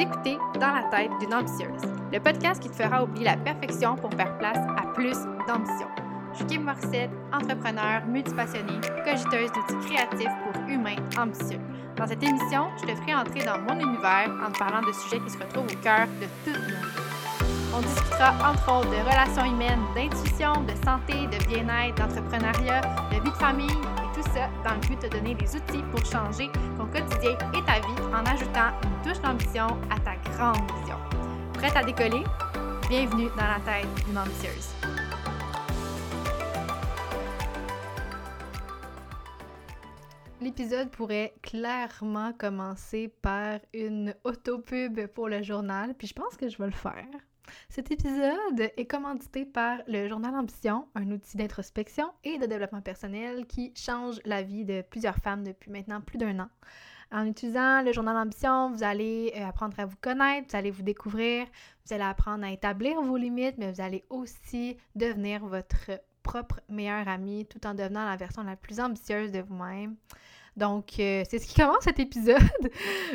écoutez Dans la tête d'une ambitieuse, le podcast qui te fera oublier la perfection pour faire place à plus d'ambition. Je suis Kim Morissette, entrepreneur, multipassionnée, cogiteuse d'outils créatifs pour humains ambitieux. Dans cette émission, je te ferai entrer dans mon univers en te parlant de sujets qui se retrouvent au cœur de toute nos vies. On discutera entre autres de relations humaines, d'intuition, de santé, de bien-être, d'entrepreneuriat, de vie de famille tout ça dans le but de te donner les outils pour changer ton quotidien et ta vie en ajoutant une touche d'ambition à ta grande vision. Prête à décoller? Bienvenue dans la tête d'une ambitieuse. L'épisode pourrait clairement commencer par une autopub pour le journal, puis je pense que je vais le faire. Cet épisode est commandité par le Journal Ambition, un outil d'introspection et de développement personnel qui change la vie de plusieurs femmes depuis maintenant plus d'un an. En utilisant le Journal Ambition, vous allez euh, apprendre à vous connaître, vous allez vous découvrir, vous allez apprendre à établir vos limites, mais vous allez aussi devenir votre propre meilleur ami tout en devenant la version la plus ambitieuse de vous-même. Donc, euh, c'est ce qui commence cet épisode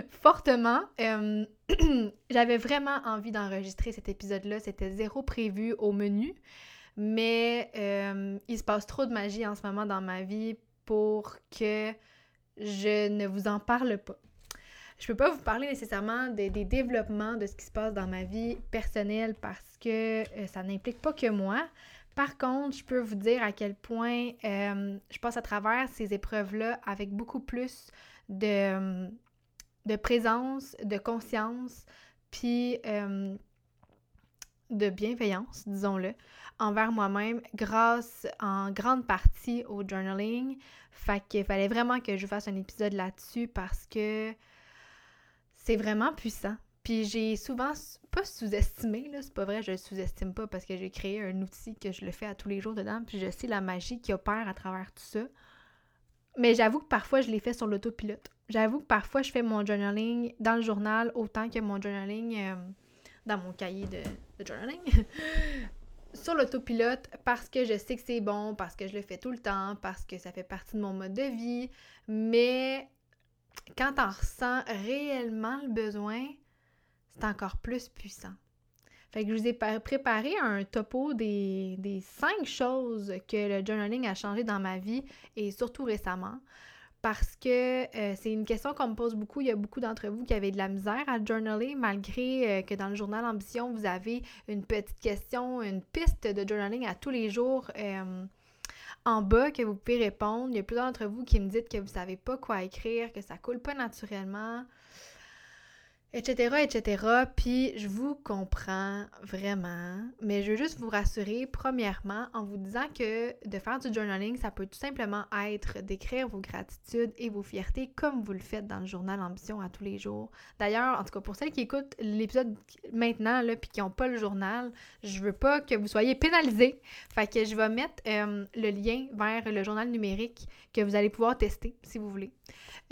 fortement. Euh, j'avais vraiment envie d'enregistrer cet épisode-là. C'était zéro prévu au menu. Mais euh, il se passe trop de magie en ce moment dans ma vie pour que je ne vous en parle pas. Je peux pas vous parler nécessairement des développements de ce qui se passe dans ma vie personnelle parce que ça n'implique pas que moi. Par contre, je peux vous dire à quel point euh, je passe à travers ces épreuves-là avec beaucoup plus de, de présence, de conscience, puis euh, de bienveillance, disons-le, envers moi-même grâce en grande partie au journaling. Fait qu'il fallait vraiment que je fasse un épisode là-dessus parce que c'est vraiment puissant. Puis j'ai souvent pas sous-estimé, là, c'est pas vrai, je le sous-estime pas parce que j'ai créé un outil que je le fais à tous les jours dedans, puis je sais la magie qui opère à travers tout ça. Mais j'avoue que parfois je l'ai fait sur l'autopilote. J'avoue que parfois je fais mon journaling dans le journal autant que mon journaling euh, dans mon cahier de, journaling. sur l'autopilote parce que je sais que c'est bon, parce que je le fais tout le temps, parce que ça fait partie de mon mode de vie. Mais quand on ressent réellement le besoin, c'est encore plus puissant. Fait que je vous ai préparé un topo des, cinq choses que le journaling a changé dans ma vie et surtout récemment. Parce que euh, c'est une question qu'on me pose beaucoup. Il y a beaucoup d'entre vous qui avaient de la misère à journaler, malgré euh, que dans le journal Ambition, vous avez une petite question, une piste de journaling à tous les jours euh, en bas que vous pouvez répondre. Il y a plusieurs d'entre vous qui me dites que vous ne savez pas quoi écrire, que ça coule pas naturellement etc., etc. Puis je vous comprends vraiment, mais je veux juste vous rassurer, premièrement, en vous disant que de faire du journaling, ça peut tout simplement être d'écrire vos gratitudes et vos fiertés comme vous le faites dans le journal Ambition à tous les jours. D'ailleurs, en tout cas, pour celles qui écoutent l'épisode maintenant, là, puis qui n'ont pas le journal, je veux pas que vous soyez pénalisés. Fait que je vais mettre euh, le lien vers le journal numérique que vous allez pouvoir tester si vous voulez.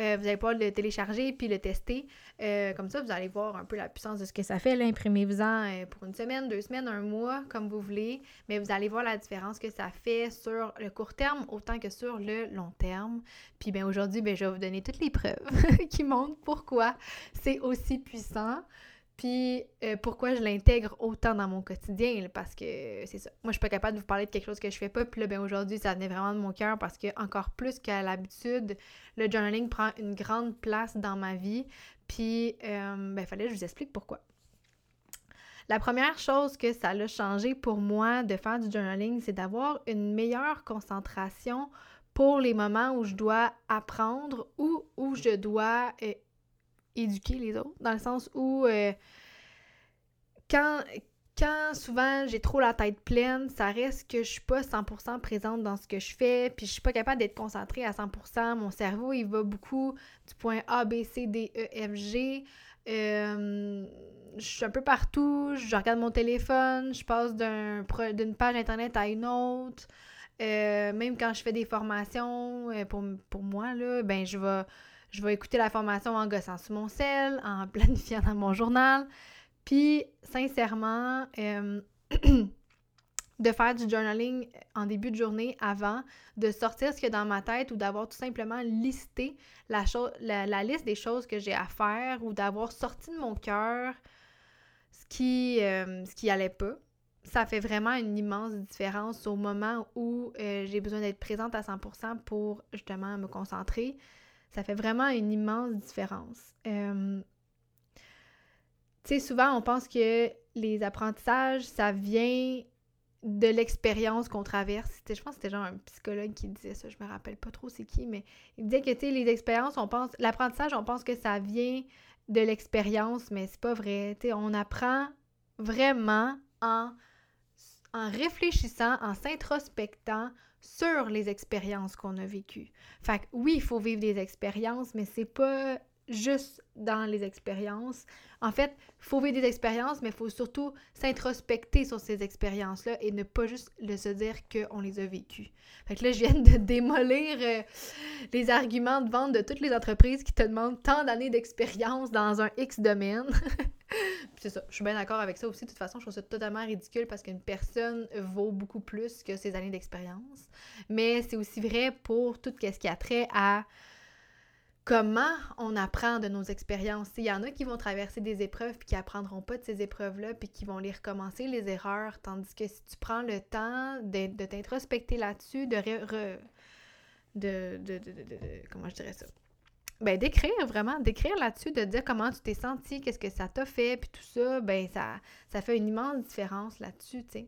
Euh, vous allez pouvoir le télécharger puis le tester. Euh, comme ça, vous allez voir un peu la puissance de ce que ça fait. Imprimez-vous-en euh, pour une semaine, deux semaines, un mois, comme vous voulez. Mais vous allez voir la différence que ça fait sur le court terme autant que sur le long terme. Puis bien aujourd'hui, ben, je vais vous donner toutes les preuves qui montrent pourquoi c'est aussi puissant. Puis euh, pourquoi je l'intègre autant dans mon quotidien, parce que c'est ça. Moi, je suis pas capable de vous parler de quelque chose que je fais pas. Puis là, ben aujourd'hui, ça venait vraiment de mon cœur parce que encore plus qu'à l'habitude, le journaling prend une grande place dans ma vie. Puis, euh, ben, fallait que je vous explique pourquoi. La première chose que ça a changé pour moi de faire du journaling, c'est d'avoir une meilleure concentration pour les moments où je dois apprendre ou où je dois euh, éduquer les autres, dans le sens où euh, quand, quand souvent j'ai trop la tête pleine, ça reste que je suis pas 100% présente dans ce que je fais, puis je suis pas capable d'être concentrée à 100%. Mon cerveau, il va beaucoup du point A, B, C, D, E, F, G. Euh, je suis un peu partout, je regarde mon téléphone, je passe d'une page internet à une autre. Euh, même quand je fais des formations pour, pour moi, là, ben je vais je vais écouter la formation en gossant sur mon sel, en planifiant dans mon journal. Puis, sincèrement, euh, de faire du journaling en début de journée avant, de sortir ce qu'il y a dans ma tête ou d'avoir tout simplement listé la, la, liste des choses que j'ai à faire ou d'avoir sorti de mon cœur ce qui, euh, allait pas. Ça fait vraiment une immense différence au moment où euh, j'ai besoin d'être présente à 100% pour justement me concentrer. Ça fait vraiment une immense différence. Euh, tu sais, souvent on pense que les apprentissages, ça vient de l'expérience qu'on traverse. je pense que c'était genre un psychologue qui disait ça, je me rappelle pas trop c'est qui, mais il disait que, tu sais, les expériences, on pense, l'apprentissage, on pense que ça vient de l'expérience, mais c'est pas vrai. Tu sais, on apprend vraiment en, en réfléchissant, en s'introspectant sur les expériences qu'on a vécues. Fait que oui, il faut vivre des expériences, mais c'est pas juste dans les expériences. En fait, il faut vivre des expériences, mais il faut surtout s'introspecter sur ces expériences-là et ne pas juste le se dire qu'on les a vécues. Fait que là, je viens de démolir euh, les arguments de vente de toutes les entreprises qui te demandent tant d'années d'expérience dans un X domaine. c'est ça, je suis bien d'accord avec ça aussi. De toute façon, je trouve ça totalement ridicule parce qu'une personne vaut beaucoup plus que ses années d'expérience. Mais c'est aussi vrai pour tout ce qui a trait à comment on apprend de nos expériences. Il y en a qui vont traverser des épreuves puis qui apprendront pas de ces épreuves-là puis qui vont les recommencer, les erreurs, tandis que si tu prends le temps de, t'introspecter là-dessus, de, de, de, comment je dirais ça? Ben, d'écrire vraiment, d'écrire là-dessus, de dire comment tu t'es senti, qu'est-ce que ça t'a fait, puis tout ça, ben ça, ça fait une immense différence là-dessus, tu sais.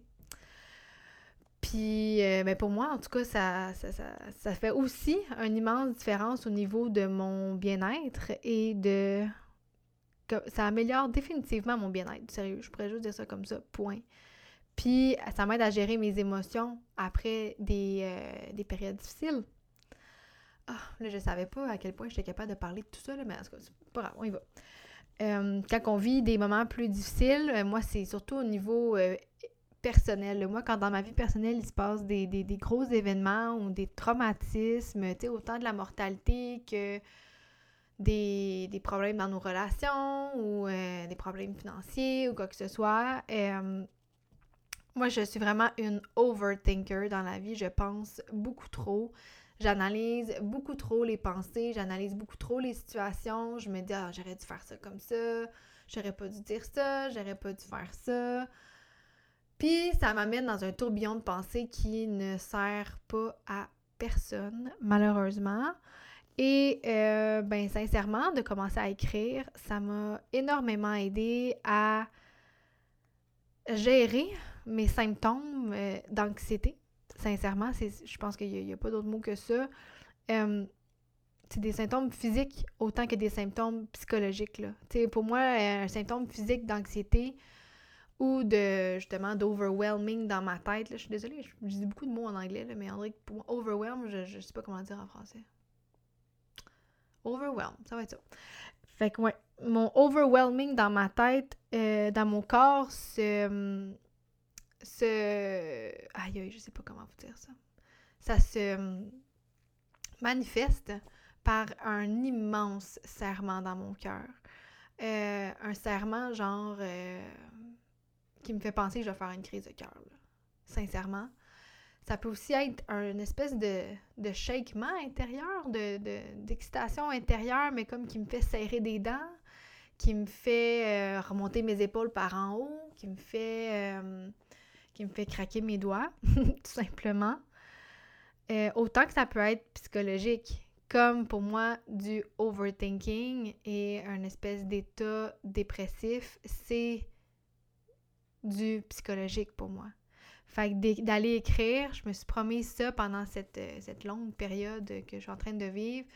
Puis, euh, ben, pour moi, en tout cas, ça, ça, fait aussi une immense différence au niveau de mon bien-être et de... Ça améliore définitivement mon bien-être. Sérieux, je pourrais juste dire ça comme ça, point. Puis, ça m'aide à gérer mes émotions après des, euh, des périodes difficiles. Ah, là, je savais pas à quel point j'étais capable de parler de tout ça, mais en tout cas, c'est pas grave, on y va. Euh, quand on vit des moments plus difficiles, moi, c'est surtout au niveau personnel. Moi, quand dans ma vie personnelle, il se passe des, gros événements ou des traumatismes, tu sais, autant de la mortalité que des, problèmes dans nos relations ou euh, des problèmes financiers ou quoi que ce soit. Euh, moi, je suis vraiment une overthinker dans la vie. Je pense beaucoup trop. J'analyse beaucoup trop les pensées, j'analyse beaucoup trop les situations. Je me dis, ah, j'aurais dû faire ça comme ça, j'aurais pas dû dire ça, j'aurais pas dû faire ça. Ça m'amène dans un tourbillon de pensée qui ne sert pas à personne, malheureusement. Et euh, ben sincèrement, de commencer à écrire, ça m'a énormément aidé à gérer mes symptômes euh, d'anxiété. Sincèrement, je pense qu'il n'y a, pas d'autre mot que ça. Euh, c'est des symptômes physiques autant que des symptômes psychologiques. Là. pour moi, un symptôme physique d'anxiété, ou de justement d'overwhelming dans ma tête. Là. Je suis désolée, je, dis beaucoup de mots en anglais, là, mais André, pour moi, overwhelm, je, ne sais pas comment dire en français. Overwhelm, ça va être ça. Fait que ouais, mon overwhelming dans ma tête, euh, dans mon corps, se. se. Aïe aïe, je sais pas comment vous dire ça. Ça se manifeste par un immense serment dans mon cœur. Euh, un serment genre. Euh, qui me fait penser que je vais faire une crise de cœur, sincèrement. Ça peut aussi être une espèce de, de shakement intérieur, d'excitation de, intérieure, mais comme qui me fait serrer des dents, qui me fait euh, remonter mes épaules par en haut, qui me fait, euh, qui me fait craquer mes doigts, tout simplement. Euh, autant que ça peut être psychologique, comme pour moi du overthinking et un espèce d'état dépressif, c'est du psychologique pour moi. Fait que d'aller écrire, je me suis promis ça pendant cette, euh, cette, longue période que je suis en train de vivre,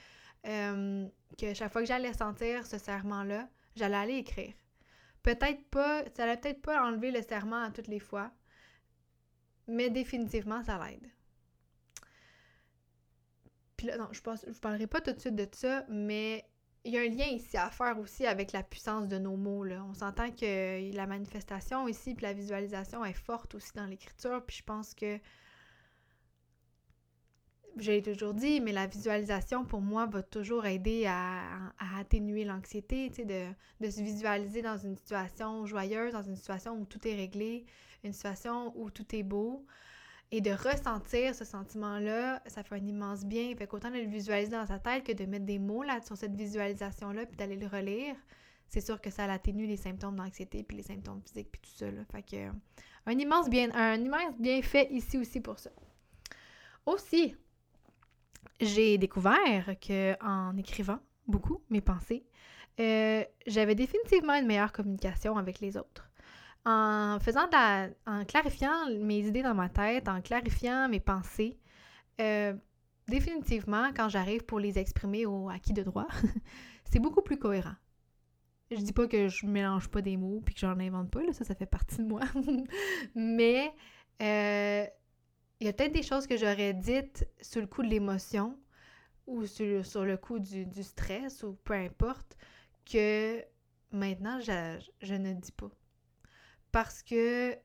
euh, que chaque fois que j'allais sentir ce serment-là, j'allais aller écrire. Peut-être pas, ça allait peut-être pas enlever le serment à toutes les fois, mais définitivement, ça l'aide. Puis là, non, je ne parlerai pas tout de suite de ça, mais il y a un lien ici à faire aussi avec la puissance de nos mots. Là. On s'entend que la manifestation ici, puis la visualisation est forte aussi dans l'écriture, puis je pense que je l'ai toujours dit, mais la visualisation, pour moi, va toujours aider à, atténuer l'anxiété, de, de, se visualiser dans une situation joyeuse, dans une situation où tout est réglé, une situation où tout est beau. Et de ressentir ce sentiment-là, ça fait un immense bien. Fait qu'autant de le visualiser dans sa tête que de mettre des mots là sur cette visualisation-là puis d'aller le relire, c'est sûr que ça atténue les symptômes d'anxiété puis les symptômes physiques puis tout ça. Fait que un immense bien, un immense bienfait ici aussi pour ça. Aussi, j'ai découvert que en écrivant beaucoup mes pensées, euh, j'avais définitivement une meilleure communication avec les autres. En clarifiant mes idées dans ma tête, en clarifiant mes pensées, euh, définitivement, quand j'arrive pour les exprimer au acquis de droit, c'est beaucoup plus cohérent. Je dis pas que je mélange pas des mots puis que j'en invente pas, là, ça, ça fait partie de moi. Mais euh, il y a peut-être des choses que j'aurais dites sous le coup de l'émotion ou sur, sur, le coup du, stress ou peu importe, que maintenant je ne dis pas. Parce que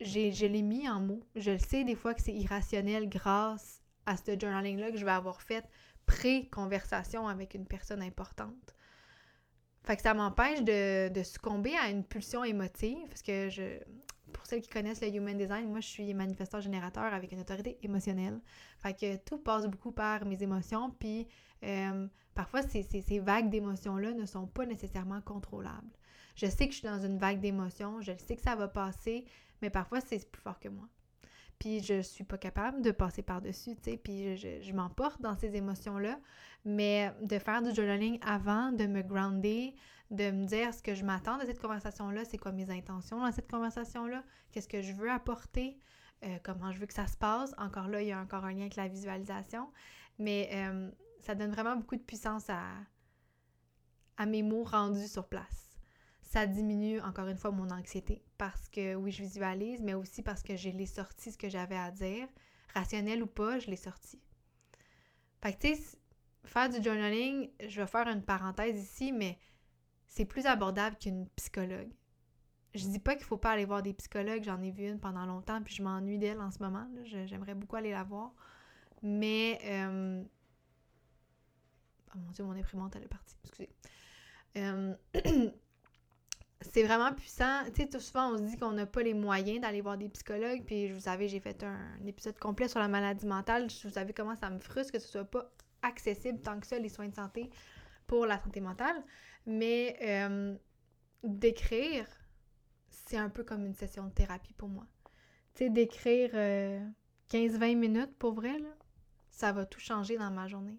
je l'ai mis en mots. Je le sais des fois que c'est irrationnel grâce à ce journaling-là que je vais avoir fait pré-conversation avec une personne importante. Fait ça m'empêche de, de, succomber à une pulsion émotive, parce que je, pour celles qui connaissent le Human Design, moi, je suis manifesteur générateur avec une autorité émotionnelle. Fait que tout passe beaucoup par mes émotions, puis euh, parfois, ces, ces, vagues d'émotions-là ne sont pas nécessairement contrôlables. Je sais que je suis dans une vague d'émotions, je sais que ça va passer, mais parfois, c'est plus fort que moi. Puis je suis pas capable de passer par-dessus, tu sais, puis je, m'emporte dans ces émotions-là. Mais de faire du journaling avant, de me grounder, de me dire ce que je m'attends de cette conversation-là, c'est quoi mes intentions dans cette conversation-là, qu'est-ce que je veux apporter, euh, comment je veux que ça se passe. Encore là, il y a encore un lien avec la visualisation, mais euh, ça donne vraiment beaucoup de puissance à mes mots rendus sur place. Ça diminue encore une fois mon anxiété parce que oui, je visualise, mais aussi parce que je l'ai sorti ce que j'avais à dire, rationnel ou pas, je l'ai sorti. Fait que tu sais, faire du journaling, je vais faire une parenthèse ici, mais c'est plus abordable qu'une psychologue. Je dis pas qu'il faut pas aller voir des psychologues, j'en ai vu une pendant longtemps, puis je m'ennuie d'elle en ce moment. J'aimerais beaucoup aller la voir. Mais. Euh, oh mon dieu, mon imprimante, elle est partie. Excusez. Euh, c'est vraiment puissant. Tu sais, souvent, on se dit qu'on n'a pas les moyens d'aller voir des psychologues. Puis, vous savez, j'ai fait un, épisode complet sur la maladie mentale. Vous savez comment ça me frustre que ce soit pas accessible tant que ça, les soins de santé pour la santé mentale. Mais euh, d'écrire, c'est un peu comme une session de thérapie pour moi. Tu sais, d'écrire 15-20 euh, minutes, pour vrai, là, ça va tout changer dans ma journée.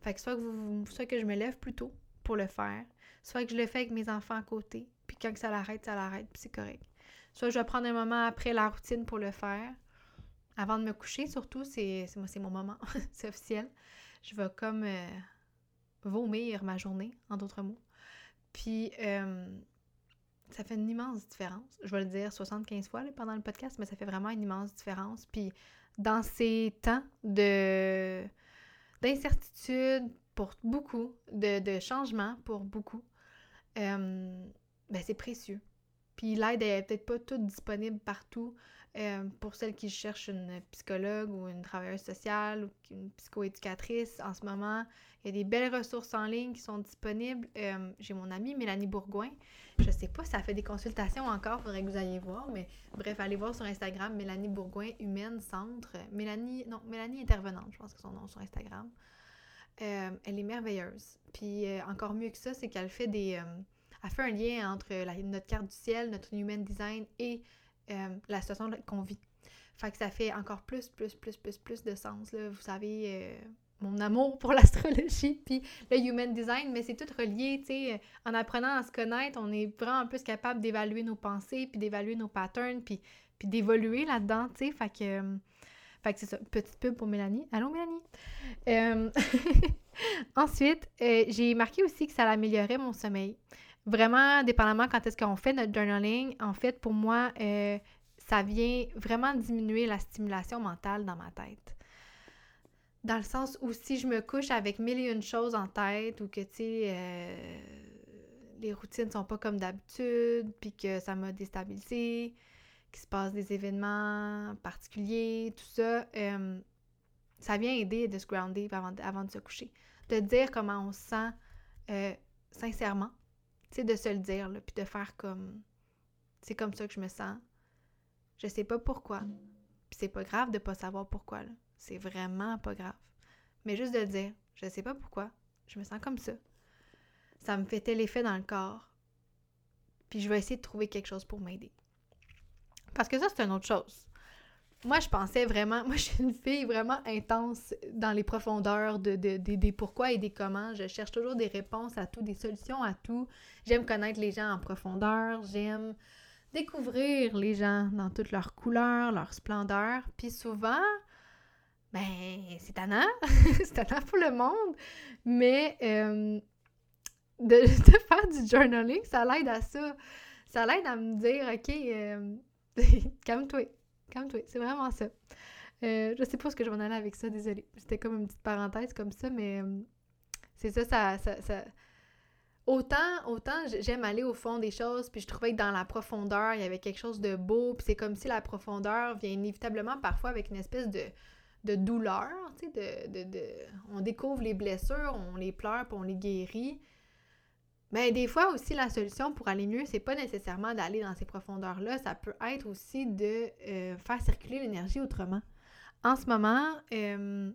Fait que soit que, vous, soit que je me lève plus tôt pour le faire, soit que je le fais avec mes enfants à côté, puis quand ça l'arrête, ça l'arrête, puis c'est correct. Soit je vais prendre un moment après la routine pour le faire. Avant de me coucher, surtout, c'est mon moment, c'est officiel. Je vais comme euh, vomir ma journée, en d'autres mots. Puis, euh, ça fait une immense différence. Je vais le dire 75 fois pendant le podcast, mais ça fait vraiment une immense différence. Puis, dans ces temps de d'incertitude pour beaucoup, de, de changement pour beaucoup, euh, ben c'est précieux. Puis l'aide est peut-être pas toute disponible partout. Euh, pour celles qui cherchent une psychologue ou une travailleuse sociale ou une psychoéducatrice, en ce moment, il y a des belles ressources en ligne qui sont disponibles. Euh, j'ai mon amie Mélanie Bourgoin. Je sais pas si ça fait des consultations encore, faudrait que vous alliez voir, mais bref, allez voir sur Instagram Mélanie Bourgoin, Humaine Centre. Mélanie, non, Mélanie Intervenante, je pense que son nom sur Instagram. Euh, elle est merveilleuse. Puis encore mieux que ça, c'est qu'elle fait des. Elle fait un lien entre notre carte du ciel, notre human design et euh, la situation qu'on vit. Que ça fait encore plus, plus, plus, plus, plus de sens. Là. Vous savez, euh, mon amour pour l'astrologie, puis le human design, mais c'est tout relié, tu sais. En apprenant à se connaître, on est vraiment plus capable d'évaluer nos pensées, puis d'évaluer nos patterns, puis, puis d'évoluer là-dedans, tu sais. Fait que, euh, c'est ça, petite pub pour Mélanie. Allô, Mélanie? Ensuite, j'ai marqué aussi que ça améliorait mon sommeil vraiment, dépendamment quand est-ce qu'on fait notre journaling, en fait, pour moi, euh, ça vient vraiment diminuer la stimulation mentale dans ma tête. Dans le sens où si je me couche avec mille et une choses en tête ou que, tu sais, euh, les routines sont pas comme d'habitude, puis que ça m'a déstabilisé, qu'il se passe des événements particuliers, tout ça, euh, Ça vient aider de se grounder avant, avant de se coucher. De dire comment on se sent sincèrement. Tu sais, de se le dire, là, puis de faire comme... C'est comme ça que je me sens. Je sais pas pourquoi. Puis c'est pas grave de pas savoir pourquoi. C'est vraiment pas grave. Mais juste de dire, je sais pas pourquoi, je me sens comme ça. Ça me fait tel effet dans le corps. Puis je vais essayer de trouver quelque chose pour m'aider. Parce que ça, c'est une autre chose. Moi, je pensais vraiment, moi, je suis une fille vraiment intense dans les profondeurs de, des pourquoi et des comment. Je cherche toujours des réponses à tout, des solutions à tout. J'aime connaître les gens en profondeur. J'aime découvrir les gens dans toutes leurs couleurs, leur splendeur. Puis souvent, ben, c'est tannant. c'est tannant pour le monde. Mais euh, de, faire du journaling, ça l'aide à ça. Ça l'aide à me dire, OK, euh, calme-toi, calme-toi. C'est vraiment ça. Euh, je sais pas ce que je vais en aller avec ça, désolée. C'était comme une petite parenthèse comme ça, mais c'est ça, ça, ça, ça, Autant, autant j'aime aller au fond des choses, puis je trouvais que dans la profondeur, il y avait quelque chose de beau, puis c'est comme si la profondeur vient inévitablement parfois avec une espèce de, de douleur, tu sais, de, de, On découvre les blessures, on les pleure, puis on les guérit. Mais des fois aussi, la solution pour aller mieux, c'est pas nécessairement d'aller dans ces profondeurs-là, ça peut être aussi de euh, faire circuler l'énergie autrement. En ce moment, euh,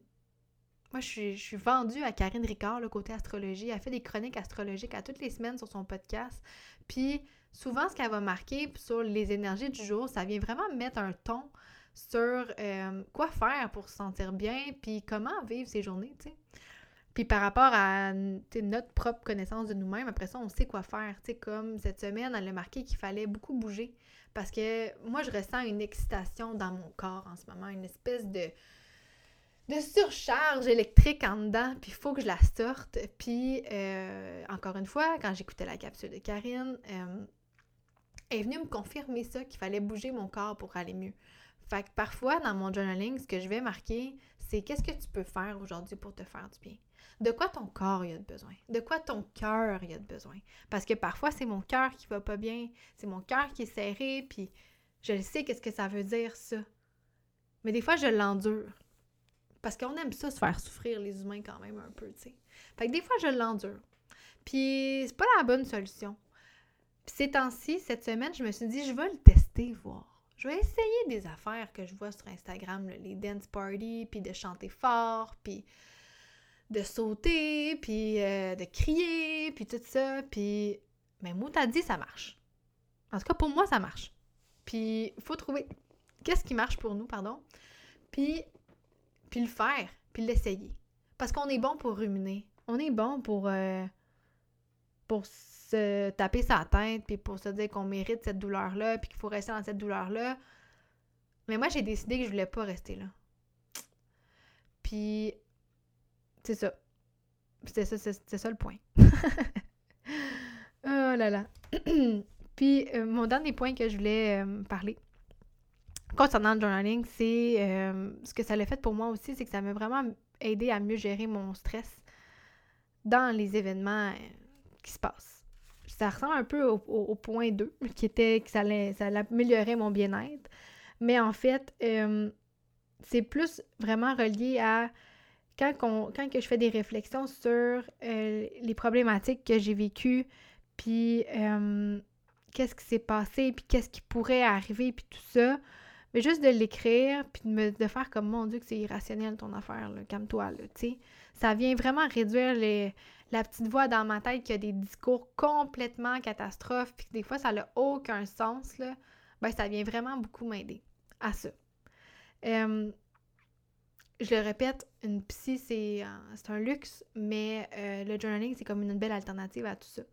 moi, je suis, vendue à Karine Ricard, le côté astrologie. Elle fait des chroniques astrologiques à toutes les semaines sur son podcast. Puis, souvent, ce qu'elle va marquer sur les énergies du jour, ça vient vraiment mettre un ton sur euh, quoi faire pour se sentir bien, puis comment vivre ces journées, tu sais. Puis par rapport à notre propre connaissance de nous-mêmes, après ça, on sait quoi faire. Comme cette semaine, elle a marqué qu'il fallait beaucoup bouger. Parce que moi, je ressens une excitation dans mon corps en ce moment, une espèce de, de surcharge électrique en dedans, puis il faut que je la sorte. Puis, euh, encore une fois, quand j'écoutais la capsule de Karine, euh, elle est venue me confirmer ça, qu'il fallait bouger mon corps pour aller mieux. Fait parfois, dans mon journaling, ce que je vais marquer, c'est qu'est-ce que tu peux faire aujourd'hui pour te faire du bien? De quoi ton corps a besoin? De quoi ton cœur a besoin? Parce que parfois, c'est mon cœur qui va pas bien, c'est mon cœur qui est serré, puis je sais qu'est-ce que ça veut dire, ça. Mais des fois, je l'endure. Parce qu'on aime ça, se faire souffrir les humains quand même un peu, tu sais. Fait que des fois, je l'endure. Puis c'est pas la bonne solution. Puis ces temps-ci, cette semaine, je me suis dit, je vais le tester, voir. Je vais essayer des affaires que je vois sur Instagram, les dance parties, puis de chanter fort, puis de sauter, puis euh, de crier, puis tout ça. Puis, mais moi, t'as dit, ça marche. En tout cas, pour moi, ça marche. Puis, il faut trouver qu'est-ce qui marche pour nous, pardon. Puis, puis le faire, puis l'essayer. Parce qu'on est bon pour ruminer. On est bon pour, euh, pour se taper sa tête, puis pour se dire qu'on mérite cette douleur-là, puis qu'il faut rester dans cette douleur-là. Mais moi, j'ai décidé que je voulais pas rester là. Puis, c'est ça. C'est ça, le point. oh là là. puis, euh, mon dernier point que je voulais euh, parler, concernant le journaling, c'est euh, ce que ça l'a fait pour moi aussi, c'est que ça m'a vraiment aidé à mieux gérer mon stress dans les événements qui se passent. Ça ressemble un peu au, point 2, qui était que ça, allait, ça améliorer mon bien-être. Mais en fait, euh, c'est plus vraiment relié à quand, quand que je fais des réflexions sur les problématiques que j'ai vécues, puis qu'est-ce qui s'est passé, puis qu'est-ce qui pourrait arriver, puis tout ça. Mais juste de l'écrire, puis de, me, de faire comme mon Dieu que c'est irrationnel ton affaire, calme-toi, là, tu sais. Ça vient vraiment réduire les, la petite voix dans ma tête qui a des discours complètement catastrophes, puis que des fois ça n'a aucun sens, là. Ben, ça vient vraiment beaucoup m'aider à ça. je le répète, une psy, c'est un luxe, mais euh, le journaling, c'est comme une belle alternative à tout ça.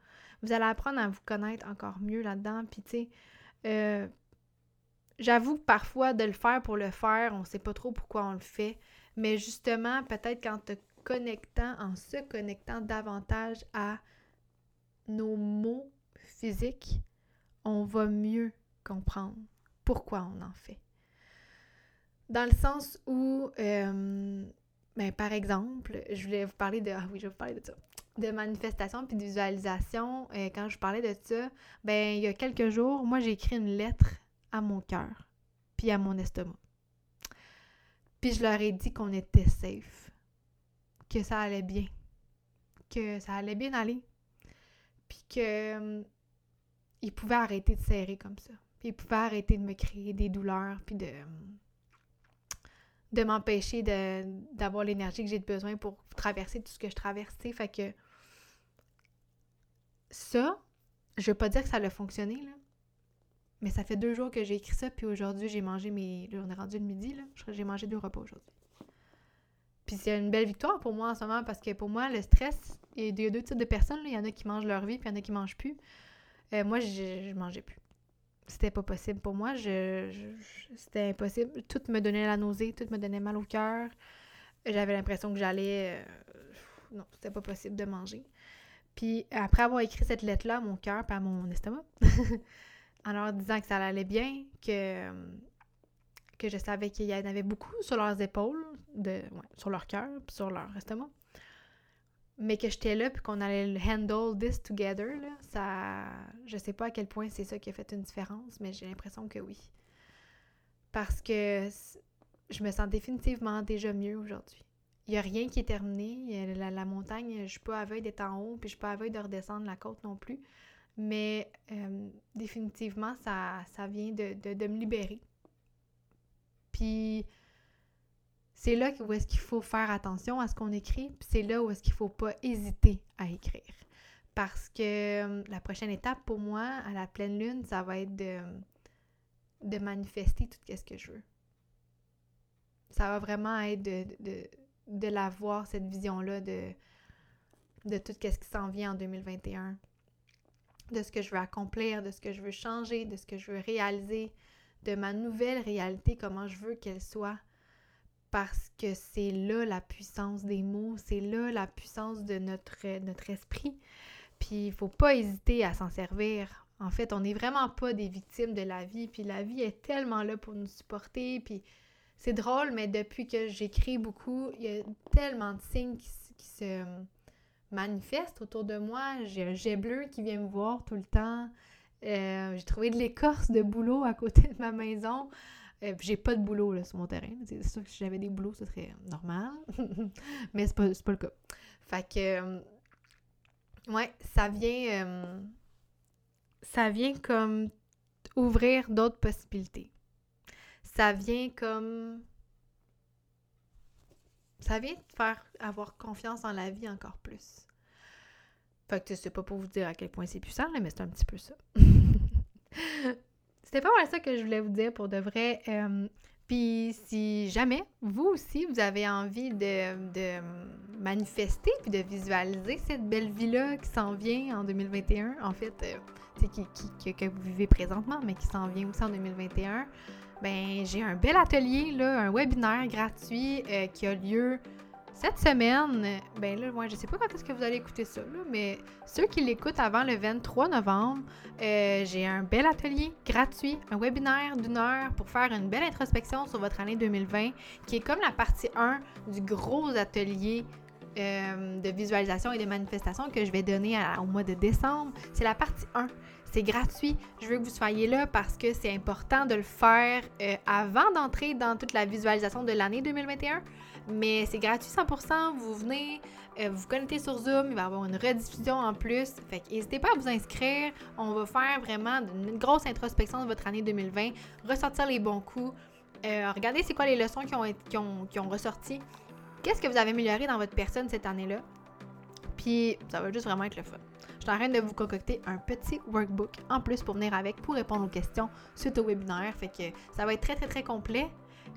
Vous allez apprendre à vous connaître encore mieux là-dedans, puis tu sais, euh, J'avoue que parfois, de le faire pour le faire, on ne sait pas trop pourquoi on le fait. Mais justement, peut-être qu'en te connectant, en se connectant davantage à nos mots physiques, on va mieux comprendre pourquoi on en fait. Dans le sens où, euh, ben, par exemple, je voulais vous parler de. Ah oui, je vous parler de ça. De manifestation puis de visualisation. Euh, quand je parlais de ça, ben, il y a quelques jours, moi, j'ai écrit une lettre à mon cœur, puis à mon estomac. Puis je leur ai dit qu'on était safe, que ça allait bien, que ça allait bien aller, puis que hum, ils pouvaient arrêter de serrer comme ça. Puis ils pouvaient arrêter de me créer des douleurs, puis de, hum, de m'empêcher d'avoir l'énergie que j'ai besoin pour traverser tout ce que je traversais. Fait que ça, je veux pas dire que ça a fonctionné, là. Mais ça fait deux jours que j'ai écrit ça, puis aujourd'hui, j'ai mangé mes. On est rendu le midi, là. J'ai mangé deux repas aujourd'hui. Puis c'est une belle victoire pour moi en ce moment parce que pour moi, le stress, il y a deux types de personnes. Il y en a qui mangent leur vie, puis il y en a qui mangent plus. Euh, moi, je, je mangeais plus. C'était pas possible pour moi. Je, c'était impossible. Tout me donnait la nausée, tout me donnait mal au cœur. J'avais l'impression que j'allais. Euh, non, c'était pas possible de manger. Puis après avoir écrit cette lettre-là à mon cœur à mon estomac, en leur disant que ça allait bien, que, que je savais qu'il y en avait beaucoup sur leurs épaules, sur leur cœur, puis sur leur estomac, mais que j'étais là, puis qu'on allait handle this together, là, ça... Je sais pas à quel point c'est ça qui a fait une différence, mais j'ai l'impression que oui. Parce que je me sens définitivement déjà mieux aujourd'hui. Il n'y a rien qui est terminé. La, montagne, je ne suis pas aveugle d'être en haut, puis je suis pas aveugle de redescendre la côte non plus. Mais euh, définitivement, ça, ça vient de, de, me libérer. Puis c'est là où est-ce qu'il faut faire attention à ce qu'on écrit, puis c'est là où est-ce qu'il ne faut pas hésiter à écrire. Parce que euh, la prochaine étape pour moi, à la pleine lune, ça va être de, de manifester tout ce que je veux. Ça va vraiment être de, de, de l'avoir, cette vision-là de, de tout ce qui s'en vient en 2021 de ce que je veux accomplir, de ce que je veux changer, de ce que je veux réaliser, de ma nouvelle réalité, comment je veux qu'elle soit. Parce que c'est là la puissance des mots, c'est là la puissance de notre, esprit. Puis il faut pas hésiter à s'en servir. En fait, on n'est vraiment pas des victimes de la vie, puis la vie est tellement là pour nous supporter, puis c'est drôle, mais depuis que j'écris beaucoup, il y a tellement de signes qui, se manifeste autour de moi. J'ai un jet bleu qui vient me voir tout le temps. Euh, j'ai trouvé de l'écorce de boulot à côté de ma maison. Euh, j'ai pas de boulot là, sur mon terrain. C'est sûr que si j'avais des boulots, ce serait normal. Mais c'est pas, pas le cas. Fait que. Euh, ouais, ça vient. ça vient comme ouvrir d'autres possibilités. Ça vient comme ça vient te faire avoir confiance en la vie encore plus. Fait que c'est pas pour vous dire à quel point c'est puissant, mais c'est un petit peu ça. C'était pas mal ça que je voulais vous dire pour de vrai. Euh, puis si jamais, vous aussi, vous avez envie de, manifester puis de visualiser cette belle vie-là qui s'en vient en 2021, en fait, euh, qui, que vous vivez présentement, mais qui s'en vient aussi en 2021, ben j'ai un bel atelier, là, un webinaire gratuit euh, qui a lieu cette semaine. Ben là, moi, je sais pas quand est-ce que vous allez écouter ça, là, mais ceux qui l'écoutent avant le 23 novembre, euh, j'ai un bel atelier gratuit, un webinaire d'une heure pour faire une belle introspection sur votre année 2020, qui est comme la partie 1 du gros atelier euh, de visualisation et de manifestation que je vais donner au mois de décembre. C'est la partie 1. C'est gratuit. Je veux que vous soyez là parce que c'est important de le faire euh, avant d'entrer dans toute la visualisation de l'année 2021. Mais c'est gratuit 100%. Vous venez, euh, vous connectez sur Zoom. Il va y avoir une rediffusion en plus. Fait n'hésitez pas à vous inscrire. On va faire vraiment une grosse introspection de votre année 2020. Ressortir les bons coups. Euh, regardez c'est quoi les leçons qui ont, qui ont, qui ont ressorti. Qu'est-ce que vous avez amélioré dans votre personne cette année-là? Puis ça va juste vraiment être le fun. Je suis en train de vous concocter un petit workbook en plus pour venir avec, pour répondre aux questions suite au webinaire. Fait que ça va être très, très, très complet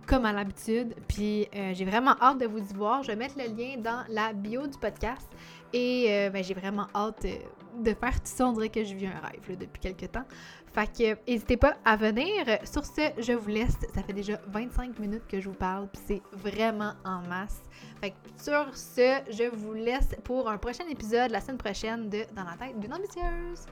comme à l'habitude. Puis euh, j'ai vraiment hâte de vous y voir. Je vais mettre le lien dans la bio du podcast. Et euh, ben, j'ai vraiment hâte euh, de faire tout ça. On dirait que je vis un rêve depuis quelques temps. Fait que n'hésitez pas à venir. Sur ce, je vous laisse. Ça fait déjà 25 minutes que je vous parle. Puis c'est vraiment en masse. Fait que sur ce, je vous laisse pour un prochain épisode la semaine prochaine de Dans la tête d'une ambitieuse.